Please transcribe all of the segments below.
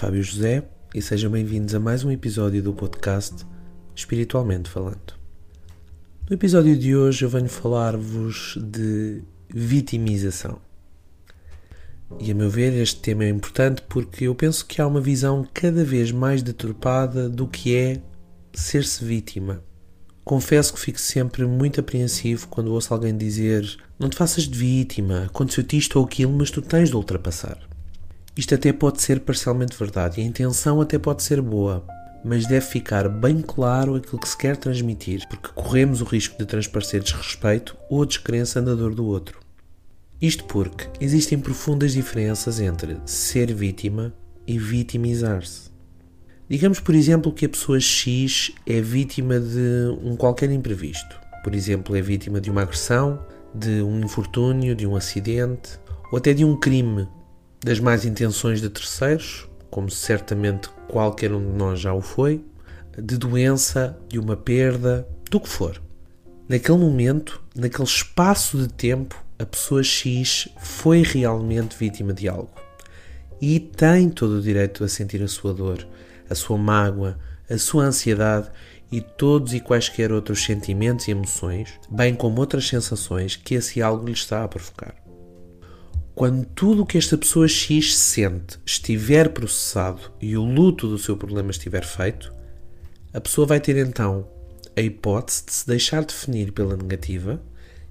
Fábio José e sejam bem-vindos a mais um episódio do podcast Espiritualmente Falando. No episódio de hoje eu venho falar-vos de vitimização. E a meu ver, este tema é importante porque eu penso que há uma visão cada vez mais deturpada do que é ser-se vítima. Confesso que fico sempre muito apreensivo quando ouço alguém dizer: Não te faças de vítima, aconteceu-te isto ou aquilo, mas tu tens de ultrapassar. Isto até pode ser parcialmente verdade e a intenção até pode ser boa, mas deve ficar bem claro aquilo que se quer transmitir, porque corremos o risco de transparecer desrespeito ou descrença na dor do outro. Isto porque existem profundas diferenças entre ser vítima e vitimizar-se. Digamos, por exemplo, que a pessoa X é vítima de um qualquer imprevisto. Por exemplo, é vítima de uma agressão, de um infortúnio, de um acidente ou até de um crime, das más intenções de terceiros, como certamente qualquer um de nós já o foi, de doença, de uma perda, do que for. Naquele momento, naquele espaço de tempo, a pessoa X foi realmente vítima de algo e tem todo o direito a sentir a sua dor, a sua mágoa, a sua ansiedade e todos e quaisquer outros sentimentos e emoções, bem como outras sensações que esse algo lhe está a provocar. Quando tudo o que esta pessoa X sente estiver processado e o luto do seu problema estiver feito, a pessoa vai ter então a hipótese de se deixar definir pela negativa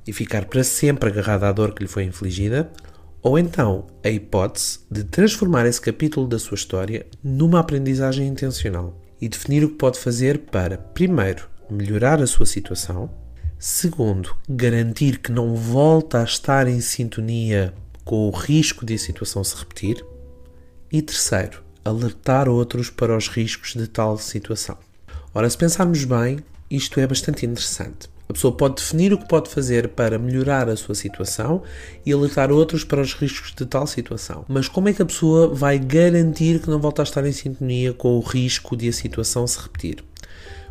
e ficar para sempre agarrada à dor que lhe foi infligida, ou então a hipótese de transformar esse capítulo da sua história numa aprendizagem intencional e definir o que pode fazer para, primeiro, melhorar a sua situação, segundo, garantir que não volta a estar em sintonia com o risco de a situação se repetir, e terceiro, alertar outros para os riscos de tal situação. Ora, se pensarmos bem, isto é bastante interessante. A pessoa pode definir o que pode fazer para melhorar a sua situação e alertar outros para os riscos de tal situação. Mas como é que a pessoa vai garantir que não volta a estar em sintonia com o risco de a situação se repetir?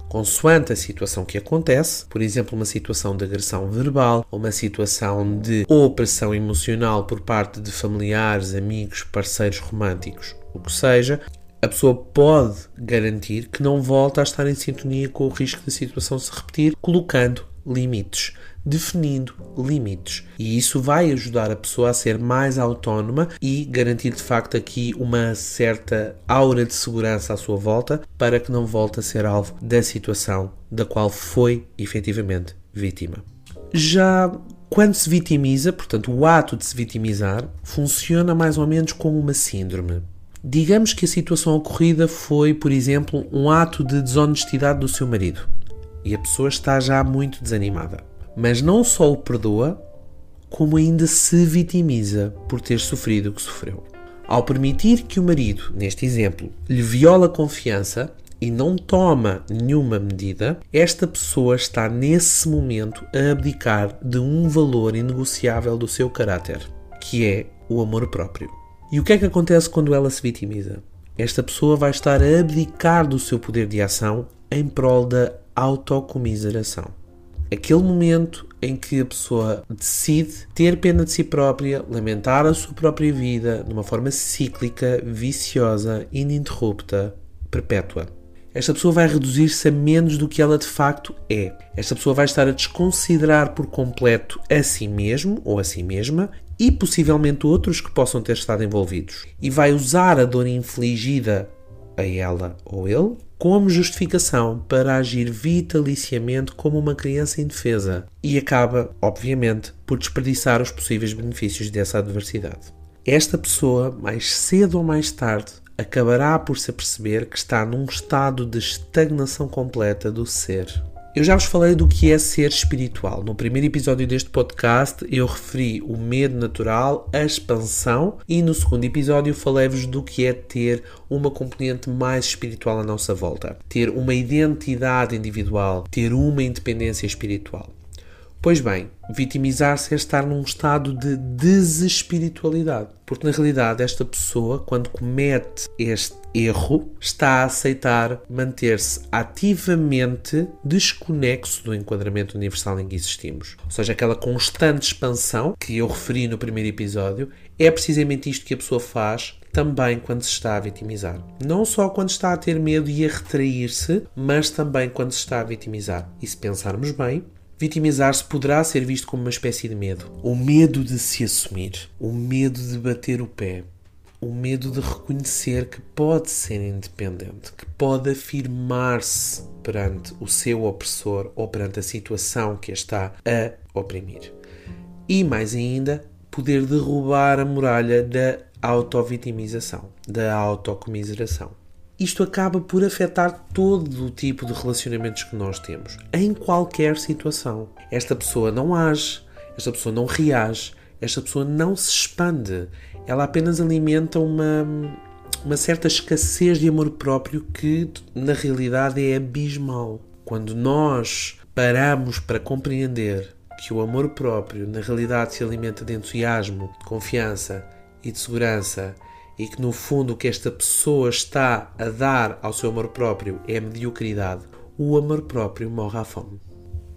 Consoante a situação que acontece, por exemplo, uma situação de agressão verbal, uma situação de opressão emocional por parte de familiares, amigos, parceiros românticos, o que seja, a pessoa pode garantir que não volta a estar em sintonia com o risco da situação se repetir, colocando limites, definindo limites. E isso vai ajudar a pessoa a ser mais autónoma e garantir de facto aqui uma certa aura de segurança à sua volta para que não volte a ser alvo da situação da qual foi efetivamente vítima. Já quando se vitimiza, portanto, o ato de se vitimizar funciona mais ou menos como uma síndrome. Digamos que a situação ocorrida foi, por exemplo, um ato de desonestidade do seu marido e a pessoa está já muito desanimada. Mas não só o perdoa, como ainda se vitimiza por ter sofrido o que sofreu. Ao permitir que o marido, neste exemplo, lhe viola a confiança e não toma nenhuma medida, esta pessoa está nesse momento a abdicar de um valor inegociável do seu caráter, que é o amor próprio. E o que é que acontece quando ela se vitimiza? Esta pessoa vai estar a abdicar do seu poder de ação em prol da autocomiseração. Aquele momento em que a pessoa decide ter pena de si própria, lamentar a sua própria vida de uma forma cíclica, viciosa, ininterrupta, perpétua. Esta pessoa vai reduzir-se a menos do que ela de facto é. Esta pessoa vai estar a desconsiderar por completo a si mesmo ou a si mesma e possivelmente outros que possam ter estado envolvidos. E vai usar a dor infligida a ela ou ele como justificação para agir vitaliciamente como uma criança indefesa e acaba, obviamente, por desperdiçar os possíveis benefícios dessa adversidade. Esta pessoa, mais cedo ou mais tarde, acabará por se aperceber que está num estado de estagnação completa do ser eu já vos falei do que é ser espiritual. No primeiro episódio deste podcast, eu referi o medo natural, a expansão, e no segundo episódio falei-vos do que é ter uma componente mais espiritual à nossa volta, ter uma identidade individual, ter uma independência espiritual. Pois bem, vitimizar-se é estar num estado de desespiritualidade. Porque na realidade, esta pessoa, quando comete este erro, está a aceitar manter-se ativamente desconexo do enquadramento universal em que existimos. Ou seja, aquela constante expansão que eu referi no primeiro episódio, é precisamente isto que a pessoa faz também quando se está a vitimizar. Não só quando está a ter medo e a retrair-se, mas também quando se está a vitimizar. E se pensarmos bem, Vitimizar-se poderá ser visto como uma espécie de medo. O medo de se assumir, o medo de bater o pé, o medo de reconhecer que pode ser independente, que pode afirmar-se perante o seu opressor ou perante a situação que a está a oprimir. E mais ainda, poder derrubar a muralha da autovitimização, da autocomiseração. Isto acaba por afetar todo o tipo de relacionamentos que nós temos, em qualquer situação. Esta pessoa não age, esta pessoa não reage, esta pessoa não se expande, ela apenas alimenta uma, uma certa escassez de amor próprio que na realidade é abismal. Quando nós paramos para compreender que o amor próprio na realidade se alimenta de entusiasmo, de confiança e de segurança e que no fundo o que esta pessoa está a dar ao seu amor próprio é mediocridade, o amor próprio morre à fome.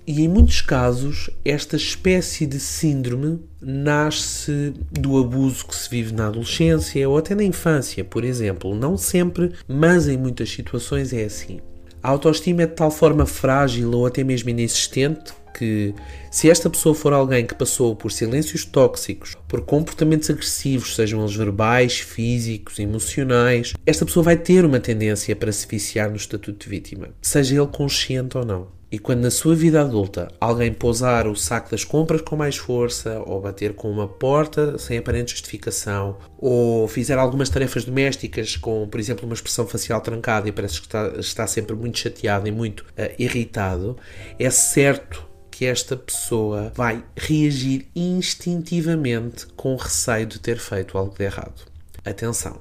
E em muitos casos, esta espécie de síndrome nasce do abuso que se vive na adolescência ou até na infância, por exemplo. Não sempre, mas em muitas situações é assim. A autoestima é de tal forma frágil ou até mesmo inexistente que, se esta pessoa for alguém que passou por silêncios tóxicos, por comportamentos agressivos, sejam eles verbais, físicos, emocionais, esta pessoa vai ter uma tendência para se viciar no estatuto de vítima, seja ele consciente ou não. E quando na sua vida adulta alguém pousar o saco das compras com mais força, ou bater com uma porta sem aparente justificação, ou fizer algumas tarefas domésticas com, por exemplo, uma expressão facial trancada e parece que está, está sempre muito chateado e muito uh, irritado, é certo que esta pessoa vai reagir instintivamente com receio de ter feito algo de errado. Atenção!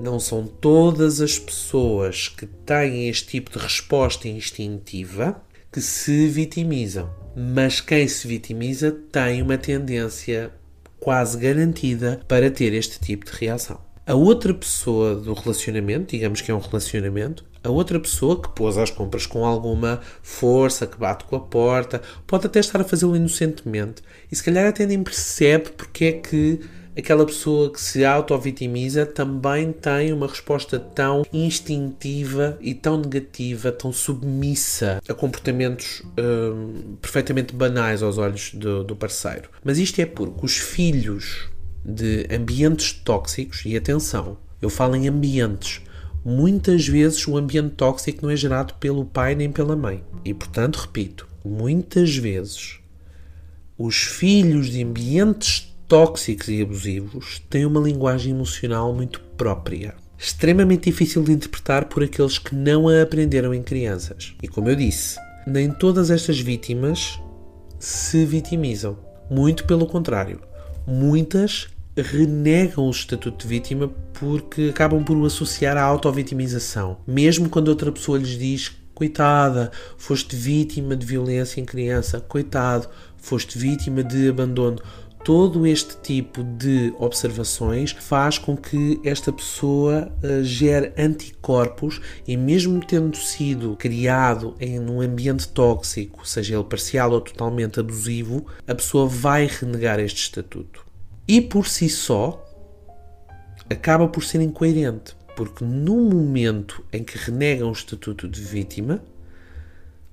Não são todas as pessoas que têm este tipo de resposta instintiva que se vitimizam, mas quem se vitimiza tem uma tendência quase garantida para ter este tipo de reação. A outra pessoa do relacionamento, digamos que é um relacionamento, a outra pessoa que pôs as compras com alguma força, que bate com a porta, pode até estar a fazê-lo inocentemente e se calhar até nem percebe porque é que aquela pessoa que se auto-vitimiza também tem uma resposta tão instintiva e tão negativa, tão submissa a comportamentos hum, perfeitamente banais aos olhos do, do parceiro. Mas isto é porque os filhos de ambientes tóxicos, e atenção, eu falo em ambientes, muitas vezes o ambiente tóxico não é gerado pelo pai nem pela mãe. E portanto, repito, muitas vezes os filhos de ambientes tóxicos e abusivos têm uma linguagem emocional muito própria, extremamente difícil de interpretar por aqueles que não a aprenderam em crianças. E como eu disse, nem todas estas vítimas se vitimizam. Muito pelo contrário. Muitas renegam o estatuto de vítima porque acabam por o associar à autovitimização. Mesmo quando outra pessoa lhes diz coitada, foste vítima de violência em criança, coitado, foste vítima de abandono. Todo este tipo de observações faz com que esta pessoa uh, gere anticorpos e, mesmo tendo sido criado em um ambiente tóxico, seja ele parcial ou totalmente abusivo, a pessoa vai renegar este estatuto e por si só acaba por ser incoerente, porque no momento em que renegam o estatuto de vítima,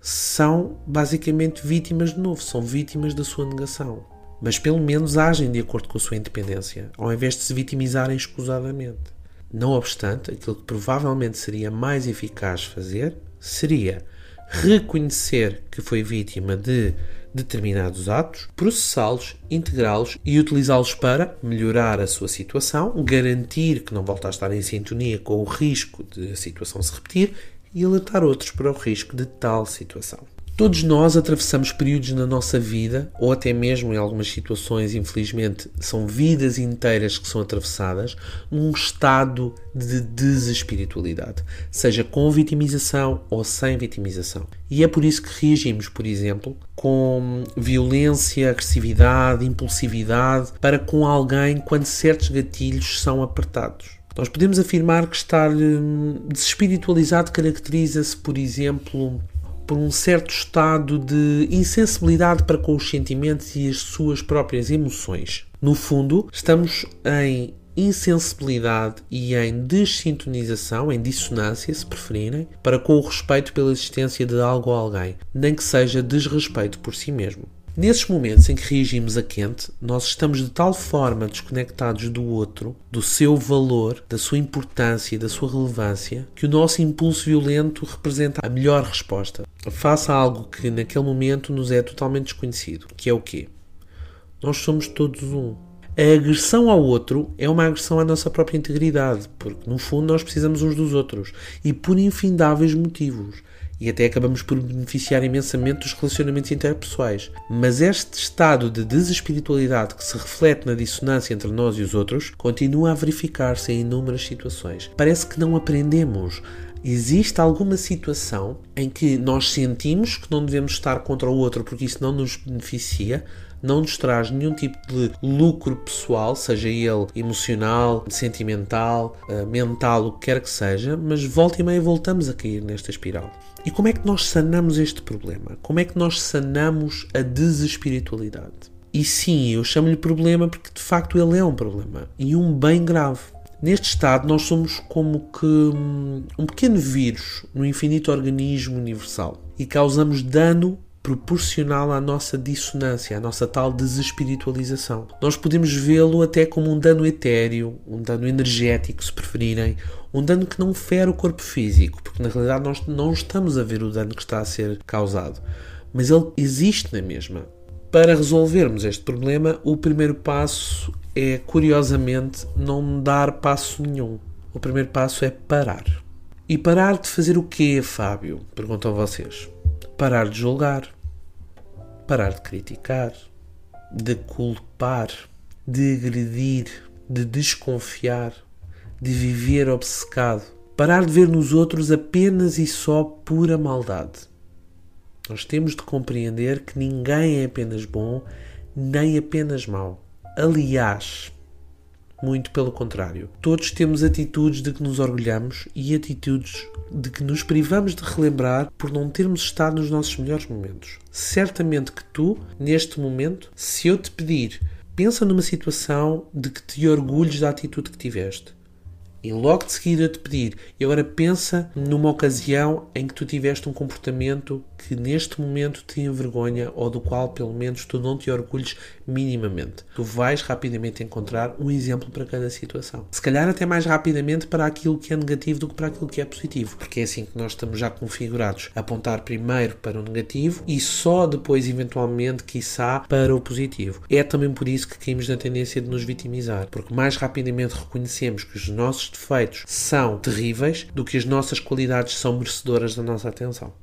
são basicamente vítimas de novo, são vítimas da sua negação. Mas pelo menos agem de acordo com a sua independência, ao invés de se vitimizarem escusadamente. Não obstante, aquilo que provavelmente seria mais eficaz fazer seria reconhecer que foi vítima de determinados atos, processá-los, integrá-los e utilizá-los para melhorar a sua situação, garantir que não volta a estar em sintonia com o risco de a situação se repetir e alertar outros para o risco de tal situação. Todos nós atravessamos períodos na nossa vida, ou até mesmo em algumas situações, infelizmente, são vidas inteiras que são atravessadas num estado de desespiritualidade, seja com vitimização ou sem vitimização. E é por isso que reagimos, por exemplo, com violência, agressividade, impulsividade para com alguém quando certos gatilhos são apertados. Nós podemos afirmar que estar hum, desespiritualizado caracteriza-se, por exemplo, por um certo estado de insensibilidade para com os sentimentos e as suas próprias emoções. No fundo, estamos em insensibilidade e em dessintonização, em dissonância, se preferirem, para com o respeito pela existência de algo ou alguém, nem que seja desrespeito por si mesmo. Nesses momentos em que reagimos a quente, nós estamos de tal forma desconectados do outro, do seu valor, da sua importância e da sua relevância, que o nosso impulso violento representa a melhor resposta. Faça algo que naquele momento nos é totalmente desconhecido, que é o quê? Nós somos todos um. A agressão ao outro é uma agressão à nossa própria integridade, porque no fundo nós precisamos uns dos outros e por infindáveis motivos e até acabamos por beneficiar imensamente dos relacionamentos interpessoais. Mas este estado de desespiritualidade que se reflete na dissonância entre nós e os outros continua a verificar-se em inúmeras situações. Parece que não aprendemos existe alguma situação em que nós sentimos que não devemos estar contra o outro porque isso não nos beneficia, não nos traz nenhum tipo de lucro pessoal, seja ele emocional, sentimental, eh, mental, o que quer que seja, mas volta e meia voltamos a cair nesta espiral. E como é que nós sanamos este problema? Como é que nós sanamos a desespiritualidade? E sim, eu chamo-lhe problema porque de facto ele é um problema e um bem grave. Neste estado, nós somos como que hum, um pequeno vírus no infinito organismo universal e causamos dano proporcional à nossa dissonância, à nossa tal desespiritualização. Nós podemos vê-lo até como um dano etéreo, um dano energético, se preferirem, um dano que não fere o corpo físico, porque na realidade nós não estamos a ver o dano que está a ser causado, mas ele existe na mesma. Para resolvermos este problema, o primeiro passo é, curiosamente, não dar passo nenhum. O primeiro passo é parar. E parar de fazer o quê, Fábio? Perguntam vocês. Parar de julgar, parar de criticar, de culpar, de agredir, de desconfiar, de viver obcecado, parar de ver nos outros apenas e só pura maldade. Nós temos de compreender que ninguém é apenas bom nem apenas mau. Aliás, muito pelo contrário. Todos temos atitudes de que nos orgulhamos e atitudes de que nos privamos de relembrar por não termos estado nos nossos melhores momentos. Certamente que tu, neste momento, se eu te pedir, pensa numa situação de que te orgulhes da atitude que tiveste e logo de seguida te pedir, e agora pensa numa ocasião em que tu tiveste um comportamento que neste momento te envergonha ou do qual pelo menos tu não te orgulhes minimamente. Tu vais rapidamente encontrar um exemplo para cada situação. Se calhar até mais rapidamente para aquilo que é negativo do que para aquilo que é positivo, porque é assim que nós estamos já configurados. Apontar primeiro para o negativo e só depois, eventualmente, quiçá, para o positivo. É também por isso que caímos na tendência de nos vitimizar, porque mais rapidamente reconhecemos que os nossos defeitos são terríveis do que as nossas qualidades são merecedoras da nossa atenção.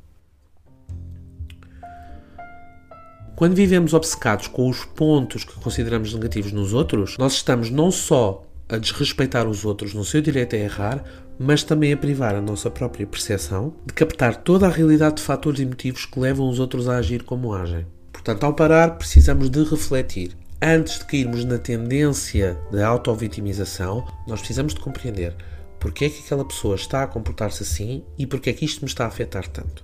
Quando vivemos obcecados com os pontos que consideramos negativos nos outros, nós estamos não só a desrespeitar os outros no seu direito a errar, mas também a privar a nossa própria percepção de captar toda a realidade de fatores e motivos que levam os outros a agir como agem. Portanto, ao parar, precisamos de refletir antes de cairmos na tendência da auto-vitimização, nós precisamos de compreender porque é que aquela pessoa está a comportar-se assim e porque é que isto me está a afetar tanto.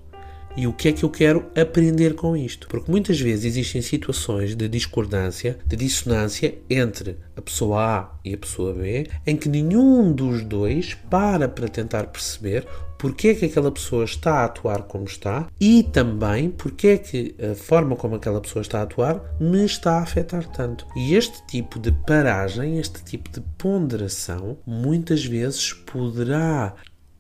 E o que é que eu quero aprender com isto? Porque muitas vezes existem situações de discordância, de dissonância entre a pessoa A e a pessoa B, em que nenhum dos dois para para tentar perceber porque é que aquela pessoa está a atuar como está e também porque é que a forma como aquela pessoa está a atuar me está a afetar tanto. E este tipo de paragem, este tipo de ponderação, muitas vezes poderá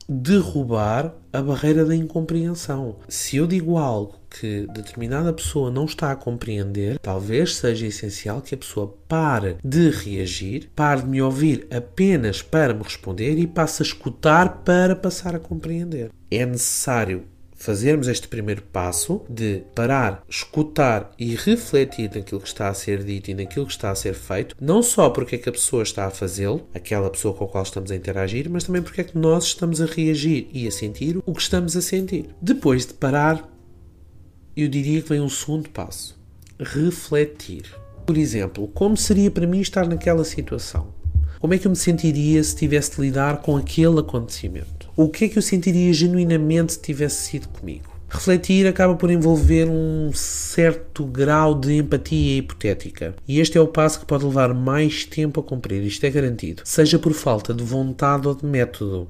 derrubar a barreira da incompreensão. Se eu digo algo que determinada pessoa não está a compreender, talvez seja essencial que a pessoa pare de reagir, pare de me ouvir apenas para me responder e passe a escutar para passar a compreender. É necessário fazermos este primeiro passo de parar, escutar e refletir naquilo que está a ser dito e naquilo que está a ser feito, não só porque é que a pessoa está a fazê-lo, aquela pessoa com a qual estamos a interagir, mas também porque é que nós estamos a reagir e a sentir o que estamos a sentir. Depois de parar, eu diria que vem um segundo passo: refletir. Por exemplo, como seria para mim estar naquela situação? Como é que eu me sentiria se tivesse de lidar com aquele acontecimento? O que é que eu sentiria genuinamente se tivesse sido comigo? Refletir acaba por envolver um certo grau de empatia hipotética. E este é o passo que pode levar mais tempo a cumprir, isto é garantido. Seja por falta de vontade ou de método.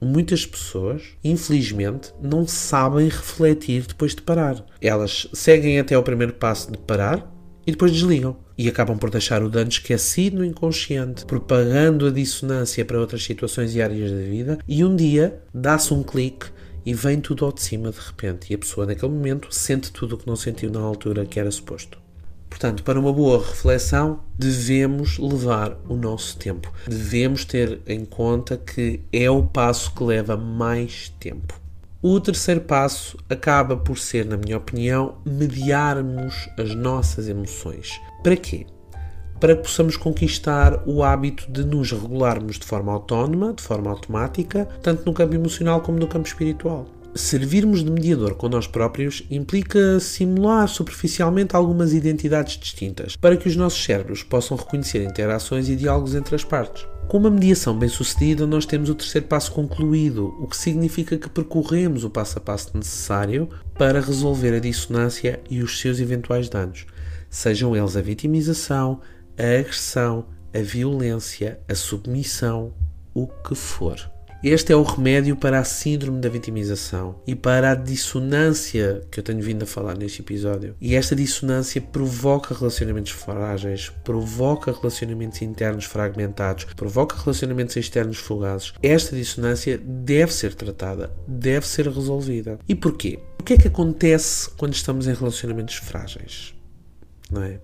Muitas pessoas, infelizmente, não sabem refletir depois de parar. Elas seguem até o primeiro passo de parar e depois desligam. E acabam por deixar o dano esquecido no inconsciente, propagando a dissonância para outras situações e áreas da vida, e um dia dá-se um clique e vem tudo ao de cima de repente. E a pessoa, naquele momento, sente tudo o que não sentiu na altura que era suposto. Portanto, para uma boa reflexão, devemos levar o nosso tempo. Devemos ter em conta que é o passo que leva mais tempo. O terceiro passo acaba por ser, na minha opinião, mediarmos as nossas emoções. Para quê? Para que possamos conquistar o hábito de nos regularmos de forma autónoma, de forma automática, tanto no campo emocional como no campo espiritual. Servirmos de mediador com nós próprios implica simular superficialmente algumas identidades distintas, para que os nossos cérebros possam reconhecer interações e diálogos entre as partes. Com uma mediação bem sucedida, nós temos o terceiro passo concluído, o que significa que percorremos o passo a passo necessário para resolver a dissonância e os seus eventuais danos, sejam eles a vitimização, a agressão, a violência, a submissão, o que for. Este é o remédio para a síndrome da vitimização e para a dissonância que eu tenho vindo a falar neste episódio. E esta dissonância provoca relacionamentos frágeis, provoca relacionamentos internos fragmentados, provoca relacionamentos externos fugazes. Esta dissonância deve ser tratada, deve ser resolvida. E porquê? O que é que acontece quando estamos em relacionamentos frágeis? Não é?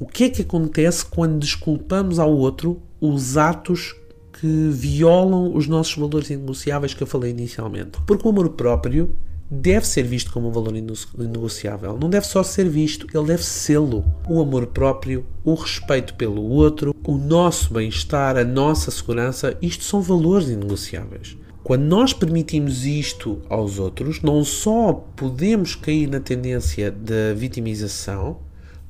O que é que acontece quando desculpamos ao outro os atos que violam os nossos valores inegociáveis que eu falei inicialmente. Porque o amor próprio deve ser visto como um valor inegociável. Não deve só ser visto, ele deve sê-lo. O amor próprio, o respeito pelo outro, o nosso bem-estar, a nossa segurança, isto são valores inegociáveis. Quando nós permitimos isto aos outros, não só podemos cair na tendência da vitimização,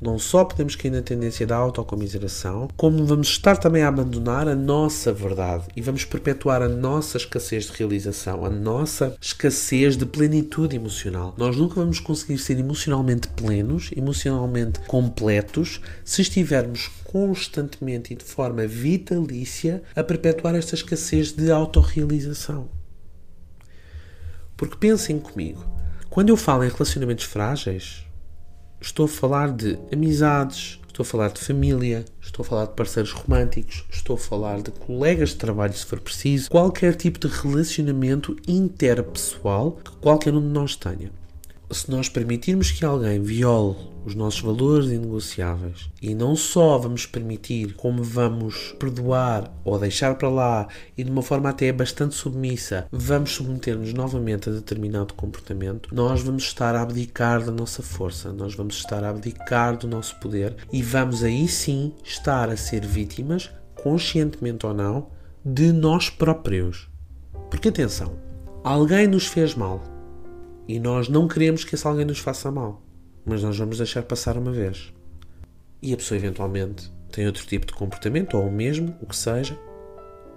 não só podemos cair na tendência da autocomiseração, como vamos estar também a abandonar a nossa verdade e vamos perpetuar a nossa escassez de realização, a nossa escassez de plenitude emocional. Nós nunca vamos conseguir ser emocionalmente plenos, emocionalmente completos, se estivermos constantemente e de forma vitalícia a perpetuar esta escassez de autorrealização. Porque pensem comigo, quando eu falo em relacionamentos frágeis, estou a falar de amizades, estou a falar de família, estou a falar de parceiros românticos, estou a falar de colegas de trabalho se for preciso, qualquer tipo de relacionamento interpessoal que qualquer um de nós tenha se nós permitirmos que alguém viole os nossos valores inegociáveis e não só vamos permitir, como vamos perdoar ou deixar para lá e de uma forma até bastante submissa, vamos submeter-nos novamente a determinado comportamento, nós vamos estar a abdicar da nossa força, nós vamos estar a abdicar do nosso poder e vamos aí sim estar a ser vítimas, conscientemente ou não, de nós próprios. Porque atenção, alguém nos fez mal e nós não queremos que esse alguém nos faça mal, mas nós vamos deixar passar uma vez. E a pessoa eventualmente tem outro tipo de comportamento, ou o mesmo, o que seja,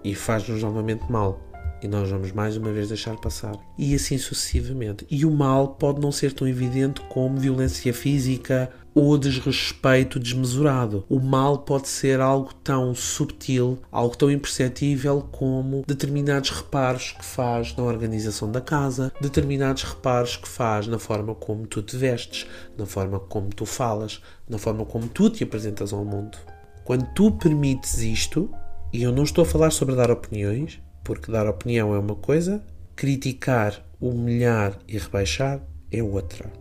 e faz-nos novamente mal e nós vamos mais uma vez deixar passar. E assim sucessivamente. E o mal pode não ser tão evidente como violência física ou desrespeito desmesurado. O mal pode ser algo tão subtil, algo tão imperceptível como determinados reparos que faz na organização da casa, determinados reparos que faz na forma como tu te vestes, na forma como tu falas, na forma como tu te apresentas ao mundo. Quando tu permites isto, e eu não estou a falar sobre dar opiniões, porque dar opinião é uma coisa, criticar, humilhar e rebaixar é outra.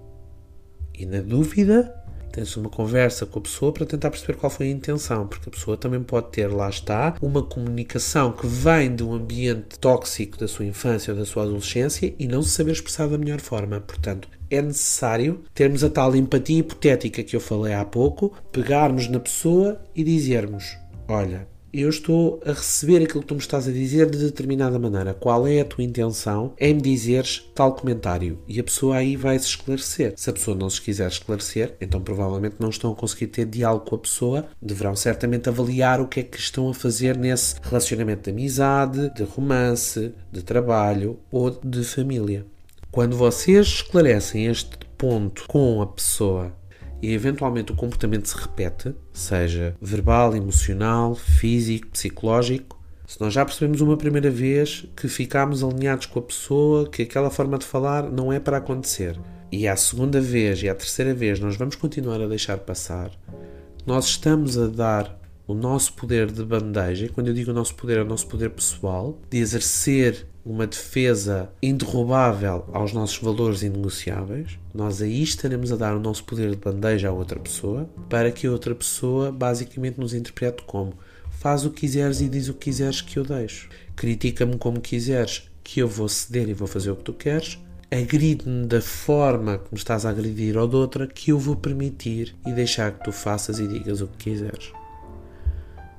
E na dúvida, tem-se uma conversa com a pessoa para tentar perceber qual foi a intenção, porque a pessoa também pode ter, lá está, uma comunicação que vem de um ambiente tóxico da sua infância ou da sua adolescência e não se saber expressar da melhor forma. Portanto, é necessário termos a tal empatia hipotética que eu falei há pouco, pegarmos na pessoa e dizermos: Olha, eu estou a receber aquilo que tu me estás a dizer de determinada maneira. Qual é a tua intenção em me dizeres tal comentário? E a pessoa aí vai se esclarecer. Se a pessoa não se quiser esclarecer, então provavelmente não estão a conseguir ter diálogo com a pessoa. Deverão certamente avaliar o que é que estão a fazer nesse relacionamento de amizade, de romance, de trabalho ou de família. Quando vocês esclarecem este ponto com a pessoa e eventualmente o comportamento se repete, seja verbal, emocional, físico, psicológico, se nós já percebemos uma primeira vez que ficámos alinhados com a pessoa, que aquela forma de falar não é para acontecer, e à segunda vez e à terceira vez nós vamos continuar a deixar passar, nós estamos a dar o nosso poder de bandeja, e quando eu digo o nosso poder, é o nosso poder pessoal, de exercer uma defesa inderrubável aos nossos valores inegociáveis, nós aí estaremos a dar o nosso poder de bandeja a outra pessoa, para que a outra pessoa basicamente nos interprete como faz o que quiseres e diz o que quiseres que eu deixo. Critica-me como quiseres, que eu vou ceder e vou fazer o que tu queres. Agride-me da forma como estás a agredir ou de outra, que eu vou permitir e deixar que tu faças e digas o que quiseres.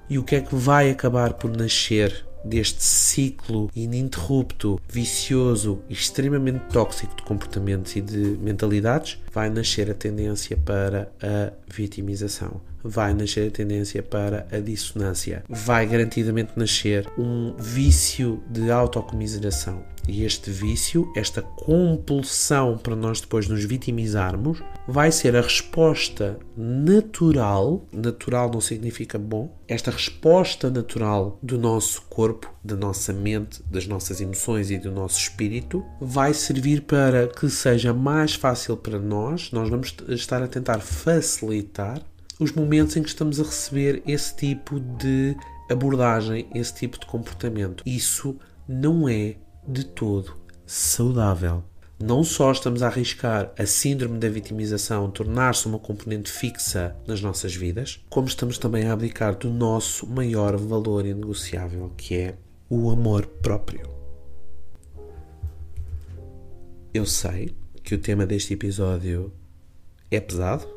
E o que é que vai acabar por nascer deste ciclo ininterrupto, vicioso e extremamente tóxico de comportamentos e de mentalidades? Vai nascer a tendência para a vitimização. Vai nascer a tendência para a dissonância. Vai garantidamente nascer um vício de autocomiseração e este vício, esta compulsão para nós depois nos vitimizarmos, vai ser a resposta natural, natural não significa bom, esta resposta natural do nosso corpo, da nossa mente, das nossas emoções e do nosso espírito, vai servir para que seja mais fácil para nós, nós vamos estar a tentar facilitar os momentos em que estamos a receber esse tipo de abordagem, esse tipo de comportamento. Isso não é de todo saudável. Não só estamos a arriscar a síndrome da vitimização tornar-se uma componente fixa nas nossas vidas, como estamos também a abdicar do nosso maior valor inegociável, que é o amor próprio. Eu sei que o tema deste episódio é pesado,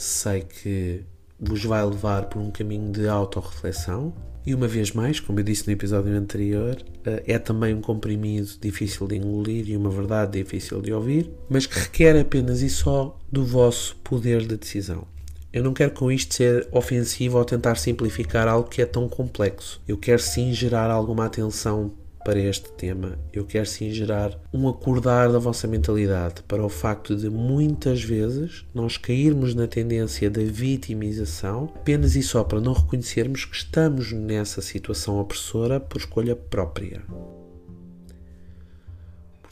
sei que vos vai levar por um caminho de autorreflexão, e uma vez mais, como eu disse no episódio anterior, eh, é também um comprimido difícil de engolir e uma verdade difícil de ouvir, mas que requer apenas e só do vosso poder de decisão. Eu não quero com isto ser ofensivo ou tentar simplificar algo que é tão complexo. Eu quero sim gerar alguma atenção para este tema, eu quero sim gerar um acordar da vossa mentalidade para o facto de muitas vezes nós cairmos na tendência da vitimização apenas e só para não reconhecermos que estamos nessa situação opressora por escolha própria.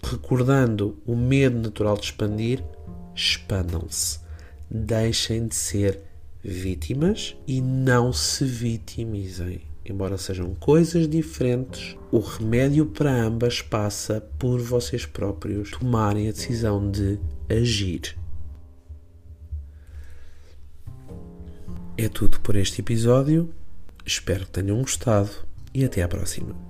Recordando o medo natural de expandir, expandam-se. Deixem de ser vítimas e não se vitimizem. Embora sejam coisas diferentes, o remédio para ambas passa por vocês próprios tomarem a decisão de agir. É tudo por este episódio. Espero que tenham gostado e até à próxima.